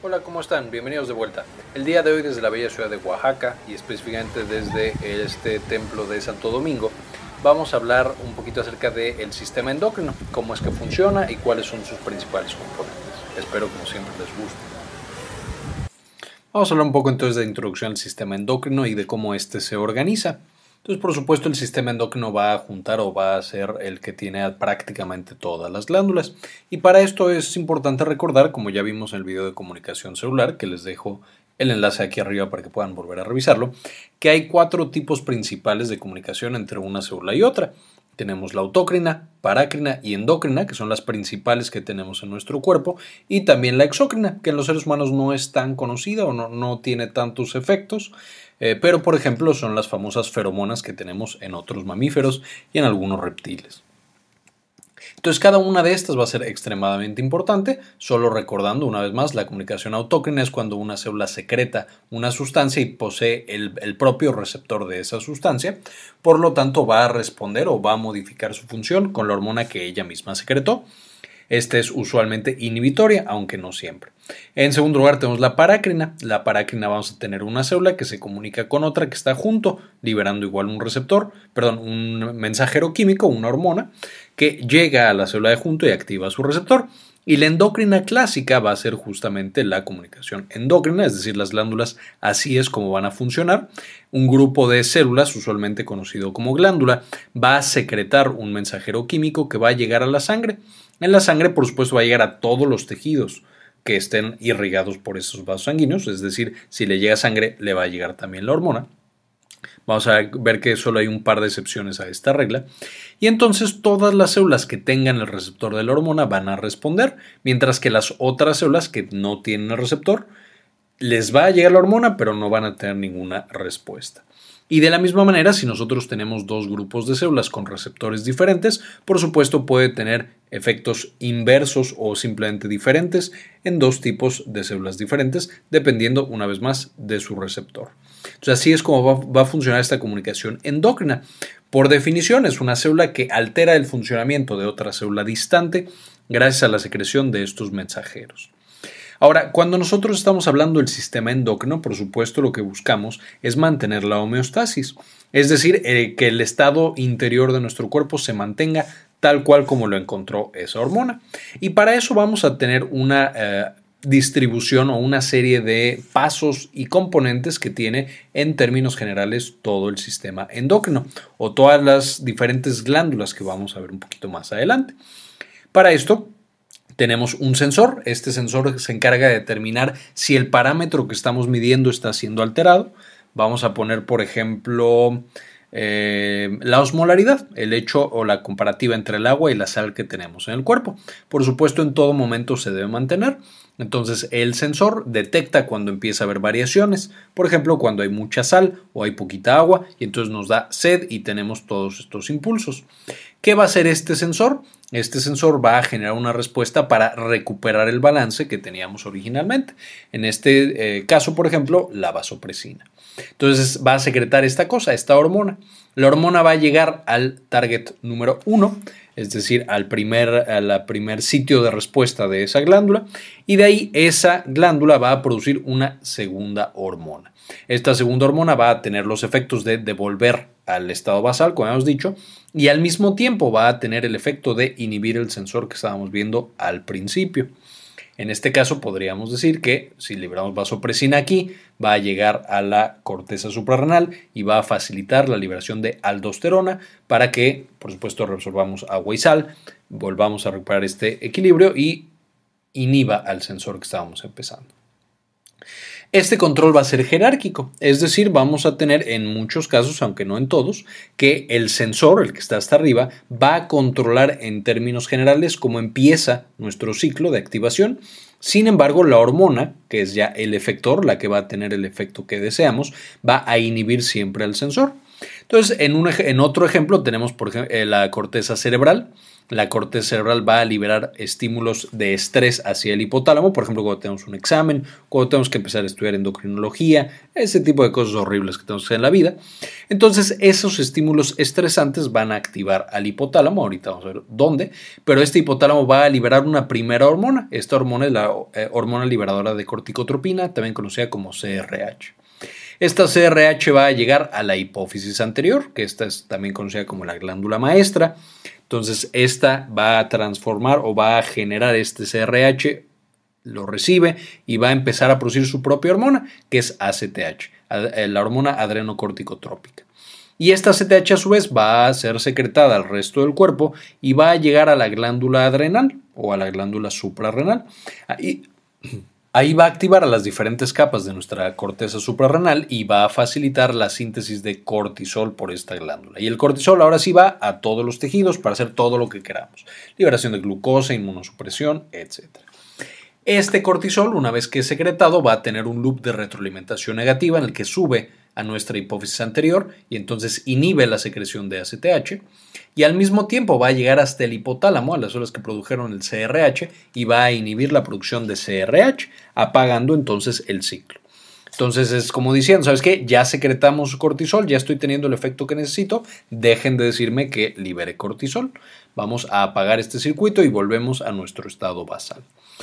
Hola, ¿cómo están? Bienvenidos de vuelta. El día de hoy desde la bella ciudad de Oaxaca y específicamente desde este templo de Santo Domingo, vamos a hablar un poquito acerca del sistema endocrino, cómo es que funciona y cuáles son sus principales componentes. Espero como siempre les guste. Vamos a hablar un poco entonces de introducción al sistema endocrino y de cómo éste se organiza. Entonces, por supuesto, el sistema endocrino va a juntar o va a ser el que tiene prácticamente todas las glándulas. Y para esto es importante recordar, como ya vimos en el video de comunicación celular, que les dejo el enlace aquí arriba para que puedan volver a revisarlo, que hay cuatro tipos principales de comunicación entre una célula y otra. Tenemos la autócrina, parácrina y endócrina, que son las principales que tenemos en nuestro cuerpo, y también la exócrina, que en los seres humanos no es tan conocida o no, no tiene tantos efectos, eh, pero por ejemplo son las famosas feromonas que tenemos en otros mamíferos y en algunos reptiles. Entonces cada una de estas va a ser extremadamente importante, solo recordando una vez más, la comunicación autócrina es cuando una célula secreta una sustancia y posee el, el, propio receptor de esa sustancia, por lo tanto va a responder o va a modificar su función con la hormona que ella misma secretó. Esta es usualmente inhibitoria, aunque no siempre. En segundo lugar tenemos la parácrina. La parácrina vamos a tener una célula que se comunica con otra que está junto, liberando igual un receptor, perdón, un mensajero químico, una hormona, que llega a la célula de junto y activa su receptor. Y la endocrina clásica va a ser justamente la comunicación endocrina, es decir, las glándulas así es como van a funcionar. Un grupo de células, usualmente conocido como glándula, va a secretar un mensajero químico que va a llegar a la sangre. En la sangre, por supuesto, va a llegar a todos los tejidos que estén irrigados por esos vasos sanguíneos, es decir, si le llega sangre, le va a llegar también la hormona. Vamos a ver que solo hay un par de excepciones a esta regla. Y entonces todas las células que tengan el receptor de la hormona van a responder, mientras que las otras células que no tienen el receptor les va a llegar la hormona, pero no van a tener ninguna respuesta. Y de la misma manera, si nosotros tenemos dos grupos de células con receptores diferentes, por supuesto puede tener efectos inversos o simplemente diferentes en dos tipos de células diferentes, dependiendo una vez más de su receptor. Entonces así es como va, a funcionar esta comunicación endócrina. Por definición es una célula que altera el funcionamiento de otra célula distante gracias a la secreción de estos mensajeros. Ahora, cuando nosotros estamos hablando del sistema endocrino, por supuesto lo que buscamos es mantener la homeostasis, es decir, eh, que el estado interior de nuestro cuerpo se mantenga tal cual como lo encontró esa hormona. Y para eso vamos a tener una eh, distribución o una serie de pasos y componentes que tiene en términos generales todo el sistema endocrino o todas las diferentes glándulas que vamos a ver un poquito más adelante. Para esto tenemos un sensor. Este sensor se encarga de determinar si el parámetro que estamos midiendo está siendo alterado. Vamos a poner, por ejemplo, eh, la osmolaridad, el hecho o la comparativa entre el agua y la sal que tenemos en el cuerpo. Por supuesto, en todo momento se debe mantener. Entonces, el sensor detecta cuando empieza a haber variaciones, por ejemplo, cuando hay mucha sal o hay poquita agua, y entonces nos da sed y tenemos todos estos impulsos. ¿Qué va a hacer este sensor? Este sensor va a generar una respuesta para recuperar el balance que teníamos originalmente. En este eh, caso, por ejemplo, la vasopresina. Entonces va a secretar esta cosa, esta hormona. La hormona va a llegar al target número 1, es decir, al primer, al primer sitio de respuesta de esa glándula, y de ahí esa glándula va a producir una segunda hormona. Esta segunda hormona va a tener los efectos de devolver al estado basal, como hemos dicho, y al mismo tiempo va a tener el efecto de inhibir el sensor que estábamos viendo al principio. En este caso podríamos decir que si liberamos vasopresina aquí, va a llegar a la corteza suprarrenal y va a facilitar la liberación de aldosterona para que, por supuesto, resolvamos agua y sal, volvamos a recuperar este equilibrio y inhiba al sensor que estábamos empezando. Este control va a ser jerárquico, es decir, vamos a tener en muchos casos, aunque no en todos, que el sensor, el que está hasta arriba, va a controlar en términos generales cómo empieza nuestro ciclo de activación. Sin embargo, la hormona, que es ya el efector, la que va a tener el efecto que deseamos, va a inhibir siempre al sensor. Entonces, en, un, en otro ejemplo tenemos, por ejemplo, la corteza cerebral, la corteza cerebral va a liberar estímulos de estrés hacia el hipotálamo, por ejemplo, cuando tenemos un examen, cuando tenemos que empezar a estudiar endocrinología, ese tipo de cosas horribles que tenemos que hacer en la vida. Entonces, esos estímulos estresantes van a activar al hipotálamo, ahorita vamos a ver dónde, pero este hipotálamo va a liberar una primera hormona. Esta hormona es la eh, hormona liberadora de corticotropina, también conocida como CRH. Esta CRH va a llegar a la hipófisis anterior, que esta es también conocida como la glándula maestra. Entonces, esta va a transformar o va a generar este CRH, lo recibe y va a empezar a producir su propia hormona, que es ACTH, eh, la hormona adrenocorticotrópica. Y esta ACTH a su vez va a ser secretada al resto del cuerpo y va a llegar a la glándula adrenal o a la glándula suprarrenal. Ahí, Ahí va a activar a las diferentes capas de nuestra corteza suprarrenal y va a facilitar la síntesis de cortisol por esta glándula. Y el cortisol ahora sí va a todos los tejidos para hacer todo lo que queramos. Liberación de glucosa, inmunosupresión, etc. Este cortisol, una vez que es secretado, va a tener un loop de retroalimentación negativa en el que sube a nuestra hipófisis anterior y entonces inhibe la secreción de ACTH y al mismo tiempo va a llegar hasta el hipotálamo, a las células que produjeron el CRH y va a inhibir la producción de CRH, apagando entonces el ciclo. Entonces es como diciendo, ¿sabes qué? Ya secretamos cortisol, ya estoy teniendo el efecto que necesito, dejen de decirme que libere cortisol. Vamos a apagar este circuito y volvemos a nuestro estado basal.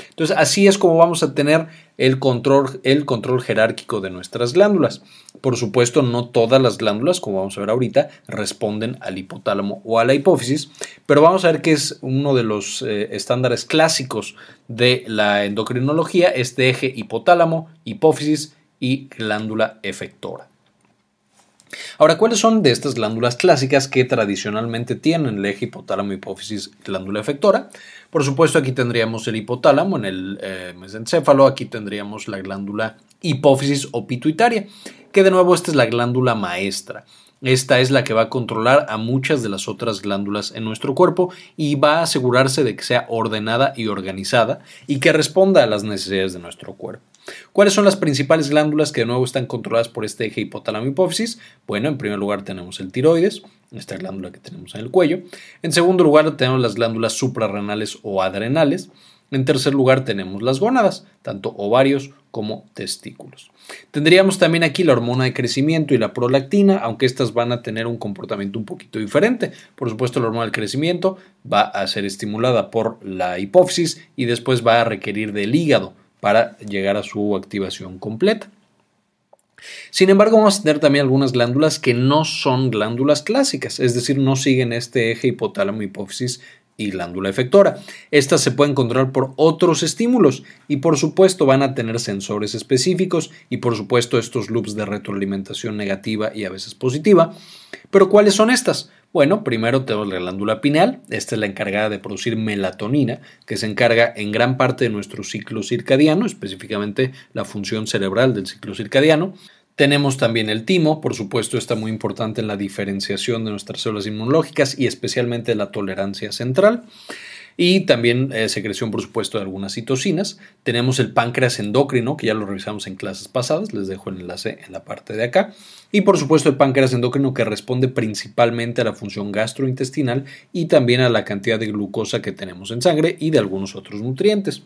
Entonces, así es como vamos a tener el control, el control jerárquico de nuestras glándulas. Por supuesto, no todas las glándulas, como vamos a ver ahorita, responden al hipotálamo o a la hipófisis, pero vamos a ver que es uno de los eh, estándares clásicos de la endocrinología, este eje hipotálamo, hipófisis y glándula efectora. Ahora, ¿cuáles son de estas glándulas clásicas que tradicionalmente tienen el eje hipotálamo, hipófisis, glándula efectora? Por supuesto, aquí tendríamos el hipotálamo en el eh, mesencéfalo, aquí tendríamos la glándula hipófisis o pituitaria, que de nuevo esta es la glándula maestra. Esta es la que va a controlar a muchas de las otras glándulas en nuestro cuerpo y va a asegurarse de que sea ordenada y organizada y que responda a las necesidades de nuestro cuerpo. ¿Cuáles son las principales glándulas que de nuevo están controladas por este eje hipotálamo hipófisis? Bueno, en primer lugar tenemos el tiroides, esta glándula que tenemos en el cuello. En segundo lugar tenemos las glándulas suprarrenales o adrenales. En tercer lugar tenemos las gónadas, tanto ovarios como testículos. Tendríamos también aquí la hormona de crecimiento y la prolactina, aunque estas van a tener un comportamiento un poquito diferente. Por supuesto, la hormona del crecimiento va a ser estimulada por la hipófisis y después va a requerir del hígado para llegar a su activación completa. Sin embargo, vamos a tener también algunas glándulas que no son glándulas clásicas, es decir, no siguen este eje hipotálamo hipófisis y glándula efectora. Estas se pueden controlar por otros estímulos y por supuesto van a tener sensores específicos y por supuesto estos loops de retroalimentación negativa y a veces positiva. Pero ¿cuáles son estas? Bueno, primero tenemos la glándula pineal, esta es la encargada de producir melatonina, que se encarga en gran parte de nuestro ciclo circadiano, específicamente la función cerebral del ciclo circadiano. Tenemos también el timo, por supuesto está muy importante en la diferenciación de nuestras células inmunológicas y especialmente la tolerancia central. Y también eh, secreción, por supuesto, de algunas citocinas. Tenemos el páncreas endocrino, que ya lo revisamos en clases pasadas, les dejo el enlace en la parte de acá. Y por supuesto el páncreas endocrino que responde principalmente a la función gastrointestinal y también a la cantidad de glucosa que tenemos en sangre y de algunos otros nutrientes.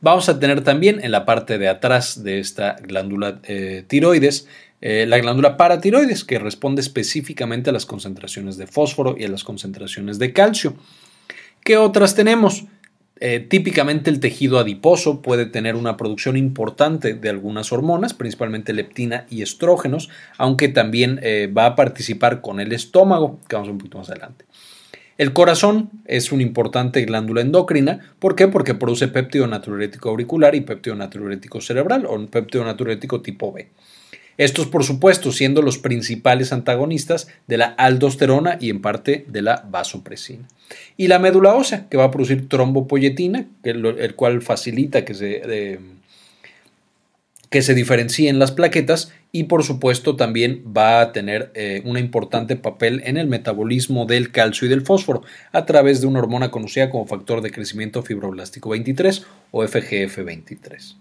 Vamos a tener también en la parte de atrás de esta glándula eh, tiroides eh, la glándula paratiroides que responde específicamente a las concentraciones de fósforo y a las concentraciones de calcio. ¿Qué otras tenemos? Eh, típicamente el tejido adiposo puede tener una producción importante de algunas hormonas, principalmente leptina y estrógenos, aunque también va a participar con el estómago, que vamos un poquito más adelante. El corazón es una importante glándula endocrina. ¿Por qué? Porque produce péptido natriurético auricular y péptido natriurético cerebral o péptido natriurético tipo B. Estos, por supuesto, siendo los principales antagonistas de la aldosterona y en parte de la vasopresina. Y la médula ósea, que va a producir trombopoyetina, el cual facilita que se, eh, que se diferencien las plaquetas y por supuesto también va a tener eh, un importante papel en el metabolismo del calcio y del fósforo a través de una hormona conocida como factor de crecimiento fibroblástico 23 o FGF 23.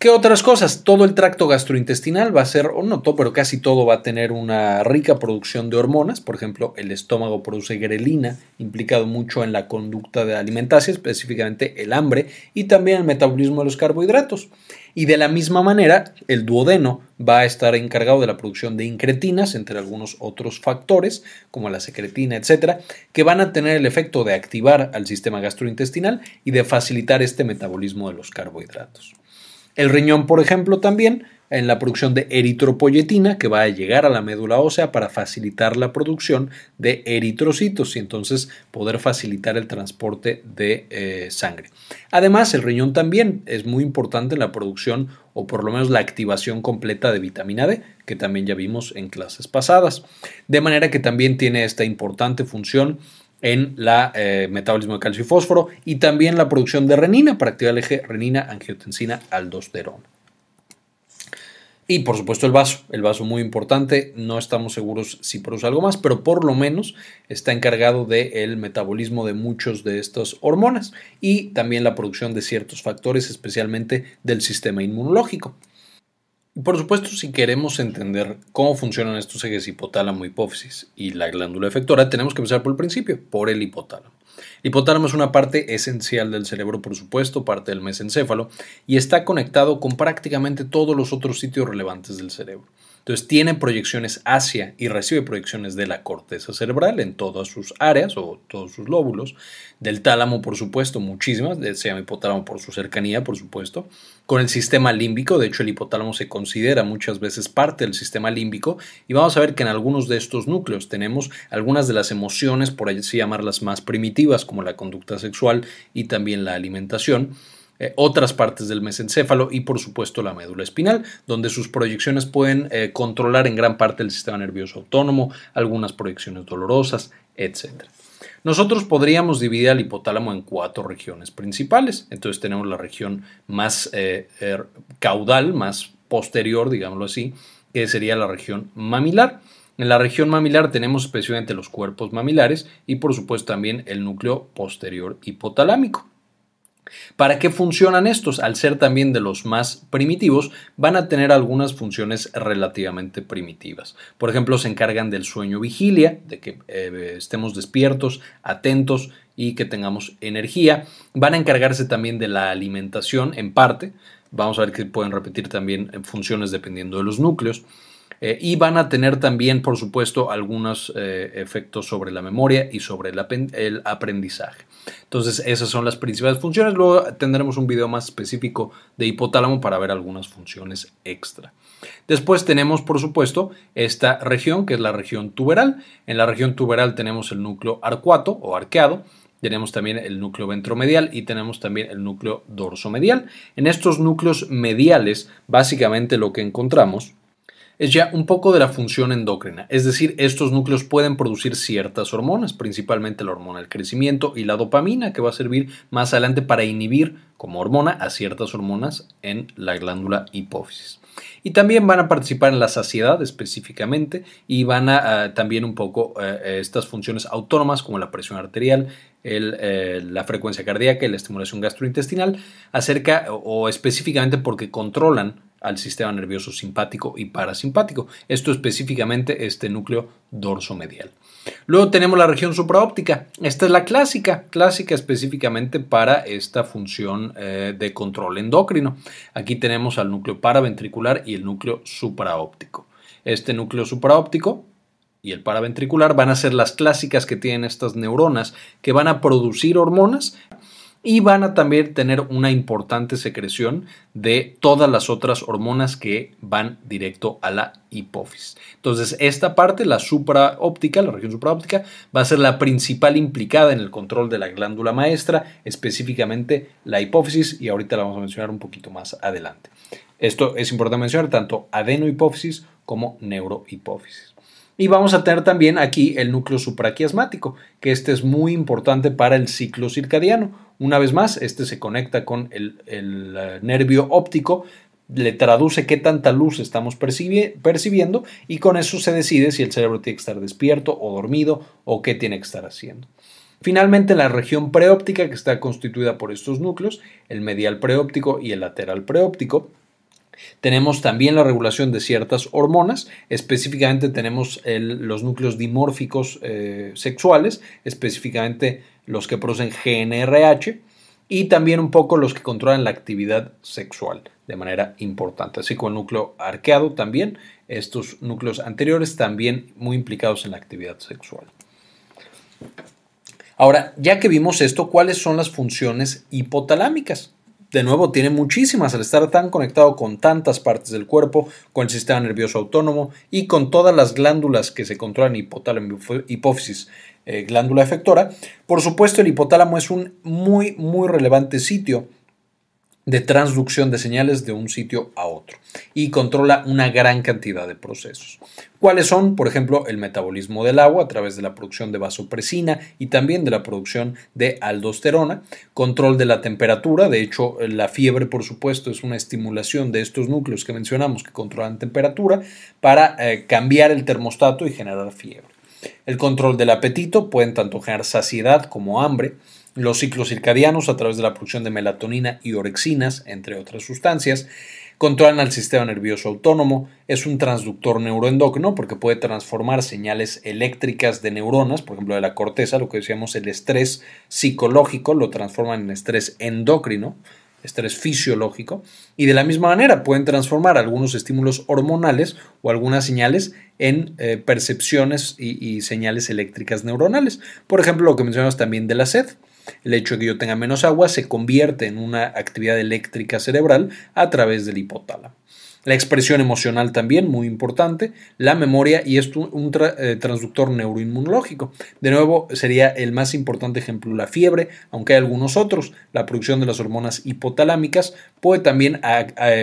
¿Qué otras cosas? Todo el tracto gastrointestinal va a ser, o no todo, pero casi todo va a tener una rica producción de hormonas. Por ejemplo, el estómago produce grelina, implicado mucho en la conducta de alimentación, específicamente el hambre y también el metabolismo de los carbohidratos. Y de la misma manera, el duodeno va a estar encargado de la producción de incretinas, entre algunos otros factores, como la secretina, etcétera, que van a tener el efecto de activar al sistema gastrointestinal y de facilitar este metabolismo de los carbohidratos. El riñón, por ejemplo, también en la producción de eritropoyetina que va a llegar a la médula ósea para facilitar la producción de eritrocitos y entonces poder facilitar el transporte de eh, sangre. Además, el riñón también es muy importante en la producción o por lo menos la activación completa de vitamina D, que también ya vimos en clases pasadas. De manera que también tiene esta importante función en la eh, metabolismo de calcio y fósforo y también la producción de renina para activar el eje renina-angiotensina-aldosterona. Y por supuesto el vaso, el vaso muy importante, no estamos seguros si produce algo más, pero por lo menos está encargado del metabolismo de muchos de estas hormonas y también la producción de ciertos factores, especialmente del sistema inmunológico. Por supuesto, si queremos entender cómo funcionan estos ejes hipotálamo, hipófisis y la glándula efectora, tenemos que empezar por el principio, por el hipotálamo. El hipotálamo es una parte esencial del cerebro, por supuesto, parte del mesencéfalo, y está conectado con prácticamente todos los otros sitios relevantes del cerebro. Entonces tiene proyecciones hacia y recibe proyecciones de la corteza cerebral en todas sus áreas o todos sus lóbulos, del tálamo por supuesto, muchísimas, se llama hipotálamo por su cercanía por supuesto, con el sistema límbico, de hecho el hipotálamo se considera muchas veces parte del sistema límbico y vamos a ver que en algunos de estos núcleos tenemos algunas de las emociones, por así llamarlas más primitivas, como la conducta sexual y también la alimentación, eh, otras partes del mesencéfalo y por supuesto la médula espinal, donde sus proyecciones pueden eh, controlar en gran parte el sistema nervioso autónomo, algunas proyecciones dolorosas, etc. Nosotros podríamos dividir al hipotálamo en cuatro regiones principales. Entonces tenemos la región más eh, caudal, más posterior, digámoslo así, que sería la región mamilar. En la región mamilar tenemos especialmente los cuerpos mamilares y por supuesto también el núcleo posterior hipotalámico. ¿Para qué funcionan estos? Al ser también de los más primitivos, van a tener algunas funciones relativamente primitivas. Por ejemplo, se encargan del sueño vigilia, de que eh, estemos despiertos, atentos y que tengamos energía. Van a encargarse también de la alimentación en parte. Vamos a ver que pueden repetir también funciones dependiendo de los núcleos. Eh, y van a tener también, por supuesto, algunos eh, efectos sobre la memoria y sobre el, aprendizaje. Entonces, esas son las principales funciones. Luego tendremos un video más específico de hipotálamo para ver algunas funciones extra. Después tenemos, por supuesto, esta región, que es la región tuberal. En la región tuberal tenemos el núcleo arcuato o arqueado, tenemos también el núcleo ventromedial y tenemos también el núcleo dorsomedial. En estos núcleos mediales, básicamente lo que encontramos es ya un poco de la función endocrina, es decir, estos núcleos pueden producir ciertas hormonas, principalmente la hormona del crecimiento y la dopamina, que va a servir más adelante para inhibir como hormona a ciertas hormonas en la glándula hipófisis. Y también van a participar en la saciedad específicamente y van a también un poco eh, estas funciones autónomas como la presión arterial, eh, la frecuencia cardíaca y la estimulación gastrointestinal, acerca o específicamente porque controlan al sistema nervioso simpático y parasimpático. Esto específicamente este núcleo dorsomedial. Luego tenemos la región supraóptica. Esta es la clásica, clásica específicamente para esta función eh, de control endocrino. Aquí tenemos al núcleo paraventricular y el núcleo supraóptico. Este núcleo supraóptico y el paraventricular van a ser las clásicas que tienen estas neuronas que van a producir hormonas y van a también tener una importante secreción de todas las otras hormonas que van directo a la hipófisis. Entonces, esta parte, la supraóptica, la región supraóptica, va a ser la principal implicada en el control de la glándula maestra, específicamente la hipófisis, y ahorita la vamos a mencionar un poquito más adelante. Esto es importante mencionar tanto adenohipófisis como neurohipófisis. Y vamos a tener también aquí el núcleo supraquiasmático, que este es muy importante para el ciclo circadiano. Una vez más, este se conecta con el, eh, nervio óptico, le traduce qué tanta luz estamos percibiendo y con eso se decide si el cerebro tiene que estar despierto o dormido o qué tiene que estar haciendo. Finalmente, la región preóptica, que está constituida por estos núcleos, el medial preóptico y el lateral preóptico, Tenemos también la regulación de ciertas hormonas, específicamente tenemos los núcleos dimórficos eh, sexuales, específicamente los que producen GNRH y también un poco los que controlan la actividad sexual de manera importante, así como el núcleo arqueado también, estos núcleos anteriores también muy implicados en la actividad sexual. Ahora, ya que vimos esto, ¿cuáles son las funciones hipotalámicas? De nuevo, tiene muchísimas al estar tan conectado con tantas partes del cuerpo, con el sistema nervioso autónomo y con todas las glándulas que se controlan hipotálamo, hipófisis, eh, glándula efectora. Por supuesto, el hipotálamo es un muy, muy relevante sitio de transducción de señales de un sitio a otro y controla una gran cantidad de procesos. ¿Cuáles son? Por ejemplo, el metabolismo del agua a través de la producción de vasopresina y también de la producción de aldosterona, control de la temperatura, de hecho la fiebre por supuesto es una estimulación de estos núcleos que mencionamos que controlan temperatura para eh, cambiar el termostato y generar fiebre. El control del apetito pueden tanto generar saciedad como hambre, los ciclos circadianos a través de la producción de melatonina y orexinas, entre otras sustancias, controlan al sistema nervioso autónomo, es un transductor neuroendocrino porque puede transformar señales eléctricas de neuronas, por ejemplo de la corteza, lo que decíamos el estrés psicológico, lo transforman en estrés endocrino, estrés fisiológico, y de la misma manera pueden transformar algunos estímulos hormonales o algunas señales en eh, percepciones y, y señales eléctricas neuronales. Por ejemplo, lo que mencionamos también de la sed. El hecho de que yo tenga menos agua se convierte en una actividad eléctrica cerebral a través del hipotálamo. La expresión emocional también, muy importante, la memoria y esto un eh, transductor neuroinmunológico. De nuevo, sería el más importante ejemplo la fiebre, aunque hay algunos otros. La producción de las hormonas hipotalámicas puede también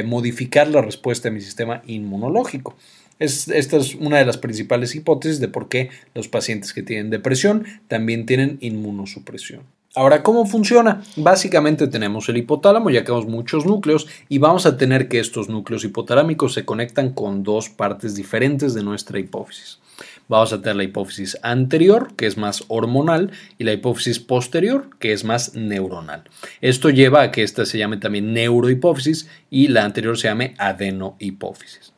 modificar la respuesta de mi sistema inmunológico. esta es una de las principales hipótesis de por qué los pacientes que tienen depresión también tienen inmunosupresión. Ahora, ¿cómo funciona? Básicamente tenemos el hipotálamo, ya que tenemos muchos núcleos y vamos a tener que estos núcleos hipotalámicos se conectan con dos partes diferentes de nuestra hipófisis. Vamos a tener la hipófisis anterior, que es más hormonal, y la hipófisis posterior, que es más neuronal. Esto lleva a que esta se llame también neurohipófisis y la anterior se llame adenohipófisis.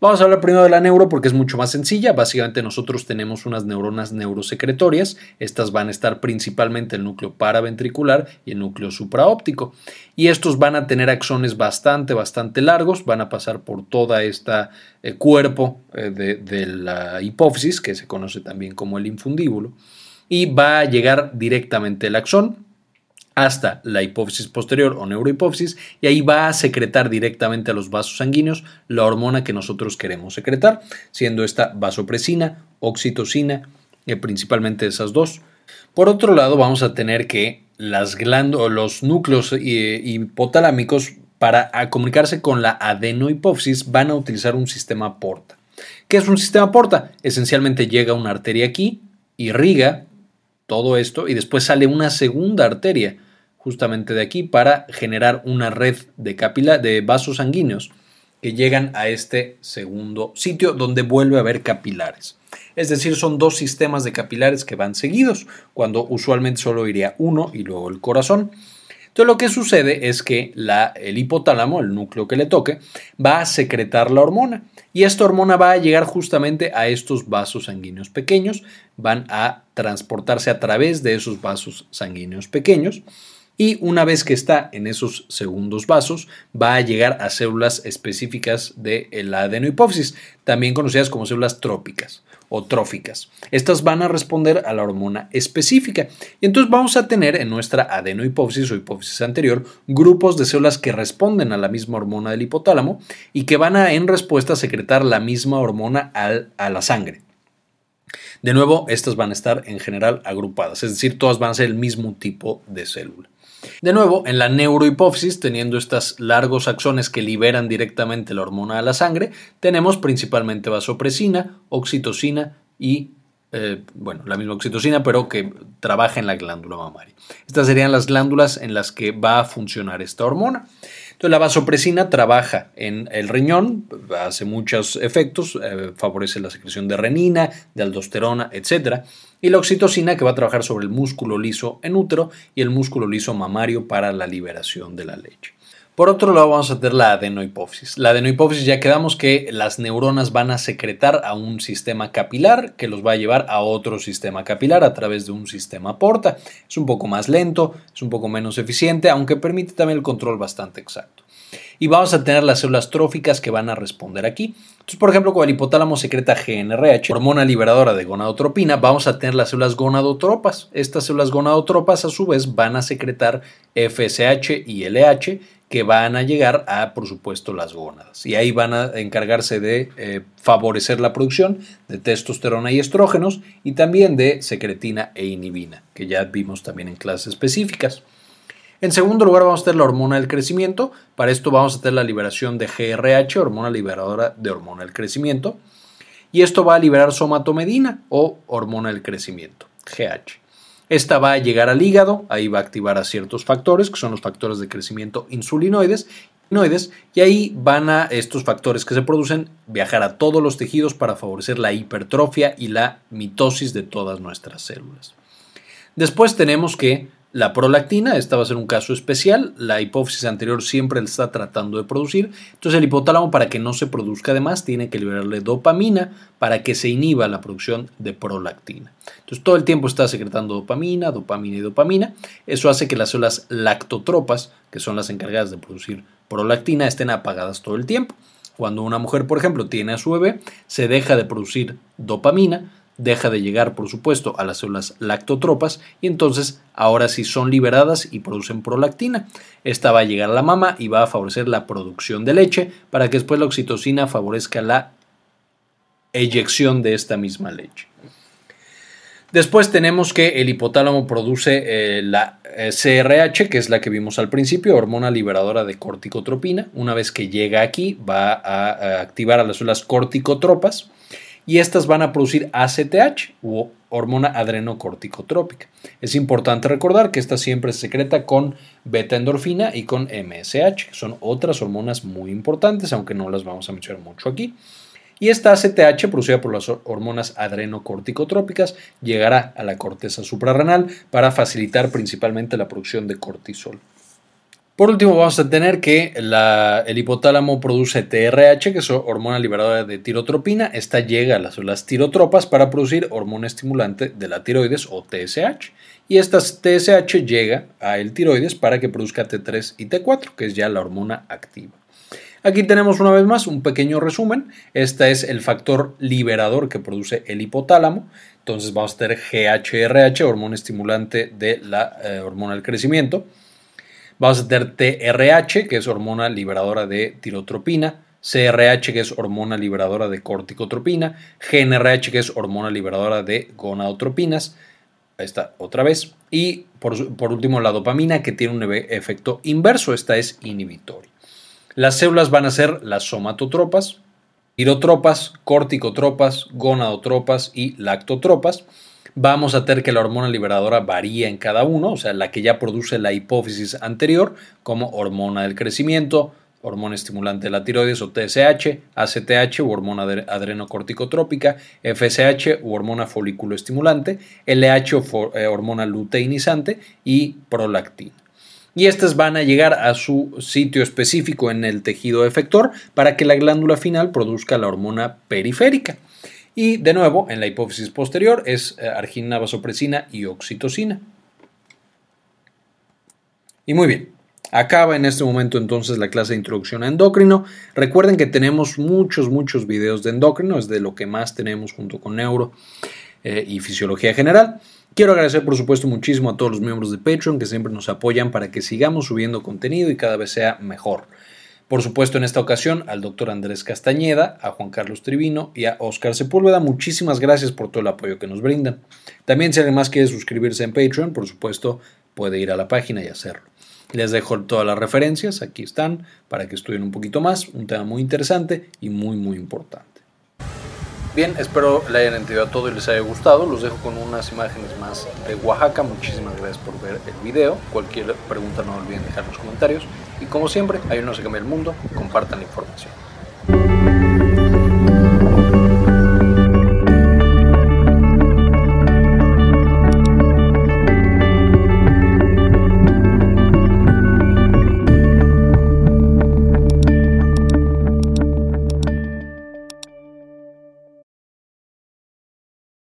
Vamos a hablar primero de la neuro porque es mucho más sencilla. Básicamente nosotros tenemos unas neuronas neurosecretorias. Estas van a estar principalmente en el núcleo paraventricular y el núcleo supraóptico. Y estos van a tener axones bastante, bastante largos. Van a pasar por toda esta eh, cuerpo eh, de, de la hipófisis, que se conoce también como el infundíbulo. Y va a llegar directamente el axón hasta la hipófisis posterior o neurohipófisis y ahí va a secretar directamente a los vasos sanguíneos la hormona que nosotros queremos secretar, siendo esta vasopresina, oxitocina, eh, principalmente esas dos. Por otro lado, vamos a tener que las glándulas, los núcleos eh, hipotalámicos para comunicarse con la adenohipófisis van a utilizar un sistema porta. ¿Qué es un sistema porta? Esencialmente llega una arteria aquí, irriga todo esto y después sale una segunda arteria justamente de aquí para generar una red de, de vasos sanguíneos que llegan a este segundo sitio donde vuelve a haber capilares. Es decir, son dos sistemas de capilares que van seguidos, cuando usualmente solo iría uno y luego el corazón. Entonces lo que sucede es que el hipotálamo, el núcleo que le toque, va a secretar la hormona y esta hormona va a llegar justamente a estos vasos sanguíneos pequeños, van a transportarse a través de esos vasos sanguíneos pequeños y una vez que está en esos segundos vasos va a llegar a células específicas de la adenohipófisis, también conocidas como células trópicas o tróficas. Estas van a responder a la hormona específica y entonces vamos a tener en nuestra adenohipófisis o hipófisis anterior grupos de células que responden a la misma hormona del hipotálamo y que van a en respuesta secretar la misma hormona a la sangre. De nuevo, estas van a estar en general agrupadas, es decir, todas van a ser el mismo tipo de célula. De nuevo, en la neurohipófisis, teniendo estos largos axones que liberan directamente la hormona a la sangre, tenemos principalmente vasopresina, oxitocina y, eh, bueno, la misma oxitocina, pero que trabaja en la glándula mamaria. Estas serían las glándulas en las que va a funcionar esta hormona. Entonces, la vasopresina trabaja en el riñón, hace muchos efectos, eh, favorece la secreción de renina, de aldosterona, etc. Y la oxitocina que va a trabajar sobre el músculo liso en útero y el músculo liso mamario para la liberación de la leche. Por otro lado, vamos a tener la adenohipófisis. La adenohipófisis ya quedamos que las neuronas van a secretar a un sistema capilar que los va a llevar a otro sistema capilar a través de un sistema porta. Es un poco más lento, es un poco menos eficiente, aunque permite también el control bastante exacto. Y vamos a tener las células tróficas que van a responder aquí. Entonces, por ejemplo, cuando el hipotálamo secreta GNRH, hormona liberadora de gonadotropina, vamos a tener las células gonadotropas. Estas células gonadotropas, a su vez, van a secretar FSH y LH que van a llegar a, por supuesto, las gónadas. Y ahí van a encargarse de eh, favorecer la producción de testosterona y estrógenos y también de secretina e inhibina, que ya vimos también en clases específicas. En segundo lugar vamos a tener la hormona del crecimiento. Para esto vamos a tener la liberación de GRH, hormona liberadora de hormona del crecimiento. Y esto va a liberar somatomedina o hormona del crecimiento, GH. Esta va a llegar al hígado, ahí va a activar a ciertos factores, que son los factores de crecimiento insulinoides, y ahí van a estos factores que se producen viajar a todos los tejidos para favorecer la hipertrofia y la mitosis de todas nuestras células. Después tenemos que la prolactina, esta va a ser un caso especial, la hipófisis anterior siempre la está tratando de producir, entonces el hipotálamo para que no se produzca además tiene que liberarle dopamina para que se inhiba la producción de prolactina. Entonces todo el tiempo está secretando dopamina, dopamina y dopamina, eso hace que las células lactotropas, que son las encargadas de producir prolactina, estén apagadas todo el tiempo. Cuando una mujer, por ejemplo, tiene a su bebé, se deja de producir dopamina, deja de llegar, por supuesto, a las células lactotropas y entonces ahora sí son liberadas y producen prolactina. Esta va a llegar a la mama y va a favorecer la producción de leche para que después la oxitocina favorezca la eyección de esta misma leche. Después tenemos que el hipotálamo produce eh, la CRH, eh, que es la que vimos al principio, hormona liberadora de corticotropina. Una vez que llega aquí, va a activar a las células corticotropas y estas van a producir ACTH o hormona adrenocorticotrópica. Es importante recordar que esta siempre se secreta con beta endorfina y con MSH, que son otras hormonas muy importantes, aunque no las vamos a mencionar mucho aquí. Y esta ACTH, producida por las hormonas adrenocorticotrópicas, llegará a la corteza suprarrenal para facilitar principalmente la producción de cortisol. Por último, vamos a tener que el hipotálamo produce TRH, que es hormona liberadora de tirotropina. Esta llega a las tirotropas para producir hormona estimulante de la tiroides o TSH. Y esta TSH llega a el tiroides para que produzca T3 y T4, que es ya la hormona activa. Aquí tenemos una vez más un pequeño resumen. Este es el factor liberador que produce el hipotálamo. Entonces vamos a tener GHRH, hormona estimulante de la eh, hormona del crecimiento. Vamos a tener TRH, que es hormona liberadora de tirotropina, CRH, que es hormona liberadora de corticotropina, GNRH, que es hormona liberadora de gonadotropinas. Está otra vez. Y por, por último, la dopamina, que tiene un efecto inverso. Esta es inhibitoria. Las células van a ser las somatotropas, tirotropas, corticotropas, gonadotropas y lactotropas vamos a tener que la hormona liberadora varía en cada uno, o sea, la que ya produce la hipófisis anterior, como hormona del crecimiento, hormona estimulante de la tiroides o TSH, ACTH u hormona adrenocorticotrópica, FSH u hormona folículo estimulante, LH o eh, hormona luteinizante y prolactina. Y estas van a llegar a su sitio específico en el tejido efector para que la glándula final produzca la hormona periférica. Y de nuevo, en la hipófisis posterior es eh, arginina, vasopresina y oxitocina. Y muy bien, acaba en este momento entonces la clase de introducción a endocrino. Recuerden que tenemos muchos, muchos videos de endocrino, es de lo que más tenemos junto con neuro eh, y fisiología general. Quiero agradecer por supuesto muchísimo a todos los miembros de Patreon que siempre nos apoyan para que sigamos subiendo contenido y cada vez sea mejor. Por supuesto, en esta ocasión al doctor Andrés Castañeda, a Juan Carlos Trivino y a Oscar Sepúlveda. Muchísimas gracias por todo el apoyo que nos brindan. También si alguien más quiere suscribirse en Patreon, por supuesto, puede ir a la página y hacerlo. Les dejo todas las referencias, aquí están, para que estudien un poquito más, un tema muy interesante y muy muy importante. Bien, espero le hayan entendido a todo y les haya gustado. Los dejo con unas imágenes más de Oaxaca. Muchísimas gracias por ver el video. Cualquier pregunta no olviden dejar en los comentarios. Y como siempre, hay uno que cambia el mundo. Compartan la información.